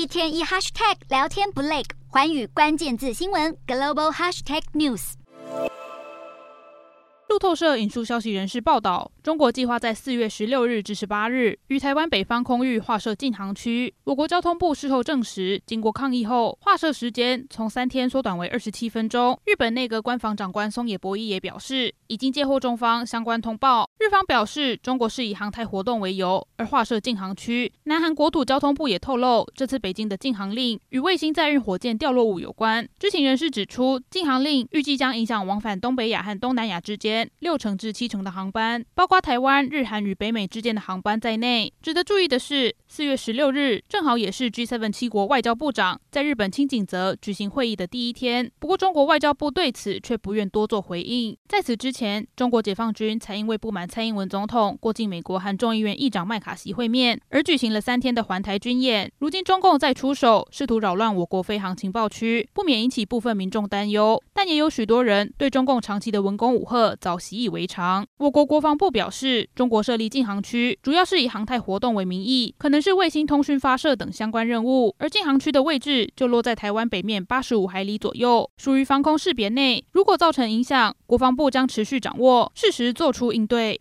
一天一 hashtag 聊天不累，环宇关键字新闻 global hashtag news。路透社引述消息人士报道，中国计划在四月十六日至十八日于台湾北方空域划设禁航区。我国交通部事后证实，经过抗议后，划设时间从三天缩短为二十七分钟。日本内阁官房长官松野博一也表示，已经接获中方相关通报。日方表示，中国是以航太活动为由而划设禁航区。南韩国土交通部也透露，这次北京的禁航令与卫星载运火箭掉落物有关。知情人士指出，禁航令预计将影响往返东北亚和东南亚之间。六成至七成的航班，包括台湾、日韩与北美之间的航班在内。值得注意的是，四月十六日正好也是 G7 七国外交部长在日本轻井泽举行会议的第一天。不过，中国外交部对此却不愿多做回应。在此之前，中国解放军才因为不满蔡英文总统过境美国和众议院议长麦卡锡会面，而举行了三天的环台军演。如今中共再出手，试图扰乱我国飞航情报区，不免引起部分民众担忧。但也有许多人对中共长期的文攻武吓早习以为常。我国国防部表表示，中国设立禁航区，主要是以航太活动为名义，可能是卫星通讯发射等相关任务。而禁航区的位置就落在台湾北面八十五海里左右，属于防空识别内。如果造成影响，国防部将持续掌握，适时做出应对。